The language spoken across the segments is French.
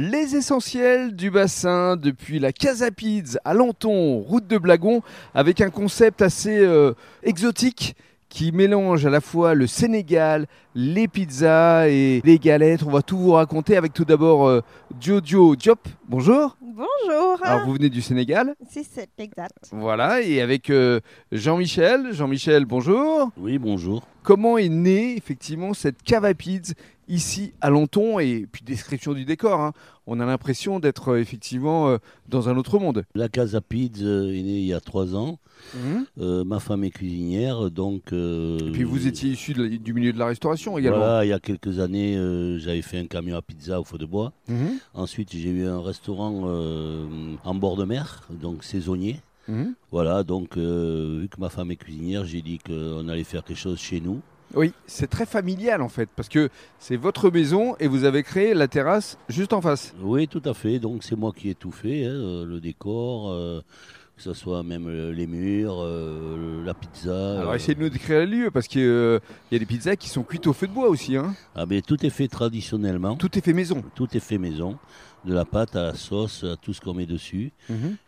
Les essentiels du bassin depuis la Casapids à Lanton, route de Blagon, avec un concept assez euh, exotique qui mélange à la fois le Sénégal, les pizzas et les galettes. On va tout vous raconter avec tout d'abord euh, Diodio Diop. Bonjour. Bonjour. Alors vous venez du Sénégal. Si c'est exact. Voilà, et avec euh, Jean-Michel. Jean-Michel, bonjour. Oui, bonjour. Comment est née effectivement cette Cavapids ici à Lanton et puis description du décor. hein. On a l'impression d'être euh, effectivement euh, dans un autre monde. La Casa Pizza est née il y a trois ans. Euh, ma femme est cuisinière, donc. euh, Et puis vous étiez issu du milieu de la restauration également. Voilà, il y a quelques années, euh, j'avais fait un camion à pizza au feu de bois. Mhm. Ensuite, j'ai eu un restaurant euh, en bord de mer, donc saisonnier. Mhm. Voilà, donc euh, vu que ma femme est cuisinière, j'ai dit qu'on allait faire quelque chose chez nous. Oui, c'est très familial en fait, parce que c'est votre maison et vous avez créé la terrasse juste en face. Oui, tout à fait. Donc c'est moi qui ai tout fait, hein, le décor, que ce soit même euh, les murs, euh, la pizza. Alors euh, essayez de nous décrire le lieu, parce qu'il y a des pizzas qui sont cuites au feu de bois aussi. hein. Ah ben, tout est fait traditionnellement. Tout est fait maison. Tout est fait maison, de la pâte à la sauce, à tout ce qu'on met dessus,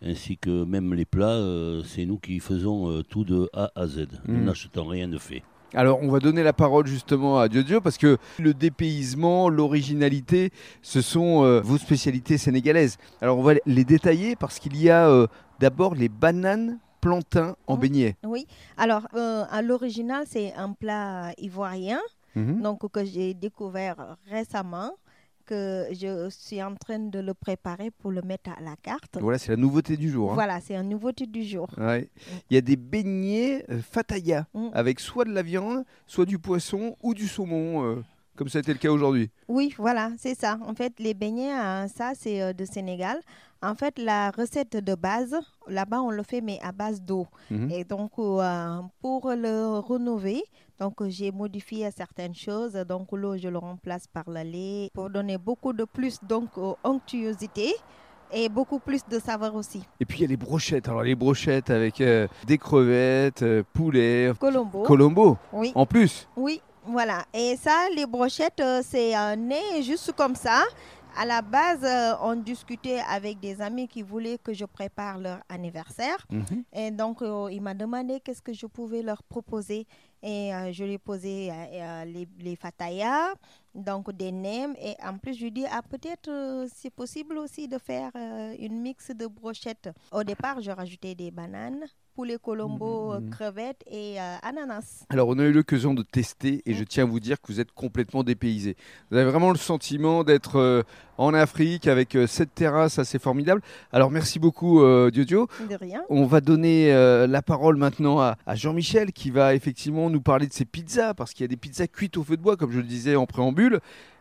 ainsi que même les plats, c'est nous qui faisons tout de A à Z. Nous Mhm. n'achetons rien de fait. Alors, on va donner la parole justement à Diodio parce que le dépaysement, l'originalité, ce sont euh, vos spécialités sénégalaises. Alors, on va les détailler parce qu'il y a euh, d'abord les bananes plantains en beignet. Oui. Alors, euh, à l'original, c'est un plat ivoirien, Mhm. donc que j'ai découvert récemment, que je suis en train de le préparer pour le mettre à la carte. Voilà, c'est la nouveauté du jour. hein. Voilà, c'est un nouveauté du jour. Ouais. Il y a des beignets euh, fataya Mm. avec soit de la viande, soit du poisson ou du saumon, euh, comme ça a été le cas aujourd'hui. Oui, voilà, c'est ça. En fait, les beignets, euh, ça, c'est euh, de Sénégal. En fait, la recette de base, là-bas, on le fait, mais à base d'eau. Mhm. Et donc, euh, pour le rénover, donc euh, j'ai modifié certaines choses. Donc, l'eau, je le remplace par le lait pour donner beaucoup de plus donc onctuosité et beaucoup plus de saveur aussi. Et puis il y a les brochettes. Alors les brochettes avec euh, des crevettes, euh, poulet, Colombo. colombo oui, en plus. oui, voilà. Et ça, les brochettes, euh, c'est né juste comme ça. À la base, on discutait avec des amis qui voulaient que je prépare leur anniversaire. Mhm. Et donc, il m'a demandé qu'est-ce que je pouvais leur proposer. Et euh, je lui ai posé euh, euh, les, les fatayas, donc des nems. Et en plus, je dit, ah, peut-être euh, c'est possible aussi de faire euh, une mix de brochettes. Au départ, je rajoutais des bananes, poulet colombo, euh, Mhm. crevettes et euh, ananas. Alors on a eu l'occasion de tester et je tiens à vous dire que vous êtes complètement dépaysé. Vous avez vraiment le sentiment d'être euh, en Afrique avec euh, cette terrasse assez formidable. Alors merci beaucoup euh, Diodio. De rien. On va donner euh, la parole maintenant à, à Jean-Michel qui va effectivement nous parler de ses pizzas parce qu'il y a des pizzas cuites au feu de bois comme je le disais en préambule.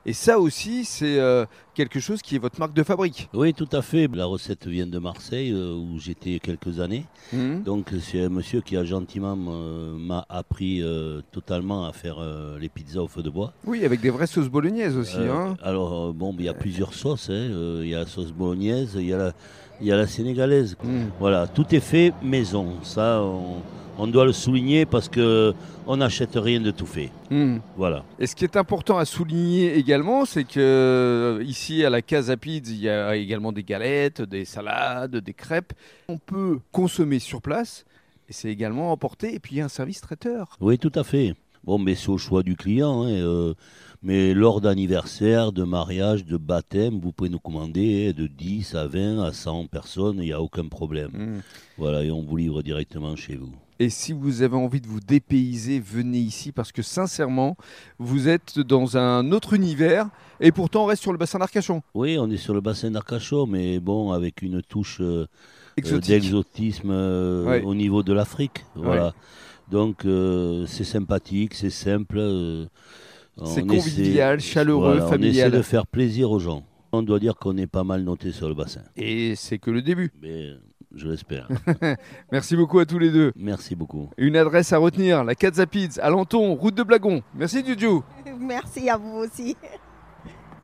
Et ça aussi c'est euh, quelque chose qui est votre marque de fabrique. Oui, tout à fait. La recette vient de Marseille, euh, où j'étais quelques années. Mhm. Donc c'est un monsieur qui a gentiment euh, m'a appris totalement à faire les pizzas au feu de bois. Oui avec des vraies sauces bolognaises aussi. Hein. alors bon, il y a plusieurs sauces. hein. Il y a la sauce bolognaise, il y a la, y a la sénégalaise. Mhm. Voilà, tout est fait maison. Ça, on, on doit le souligner parce que on n'achète rien de tout fait. Mhm. Voilà. Et ce qui est important à souligner également, c'est que euh, ici à la Casa Pizza, il y a également des galettes, des salades, des crêpes. On peut consommer sur place et c'est également emporté. Et puis il y a un service traiteur. Oui, tout à fait. Bon, mais c'est au choix du client. hein, euh, mais lors d'anniversaire, de mariage, de baptême, vous pouvez nous commander hein, de 10 à 20 à 100 personnes, il n'y a aucun problème. Mm. Voilà, et on vous livre directement chez vous. Et si vous avez envie de vous dépayser, venez ici parce que sincèrement, vous êtes dans un autre univers et pourtant on reste sur le bassin d'Arcachon. Oui, on est sur le bassin d'Arcachon, mais bon, avec une touche euh, d'exotisme euh, Ouais. au niveau de l'Afrique. Voilà. Donc, euh, c'est sympathique, c'est simple. C'est on convivial, chaleureux, voilà, On familial. essaie de faire plaisir aux gens. On doit dire qu'on est pas mal noté sur le bassin. Et c'est que le début. Mais je l'espère. Merci beaucoup à tous les deux. Merci beaucoup. Une adresse à retenir, la Pizza à Lanton, route de Blagon. Merci Dudu. Merci à vous aussi.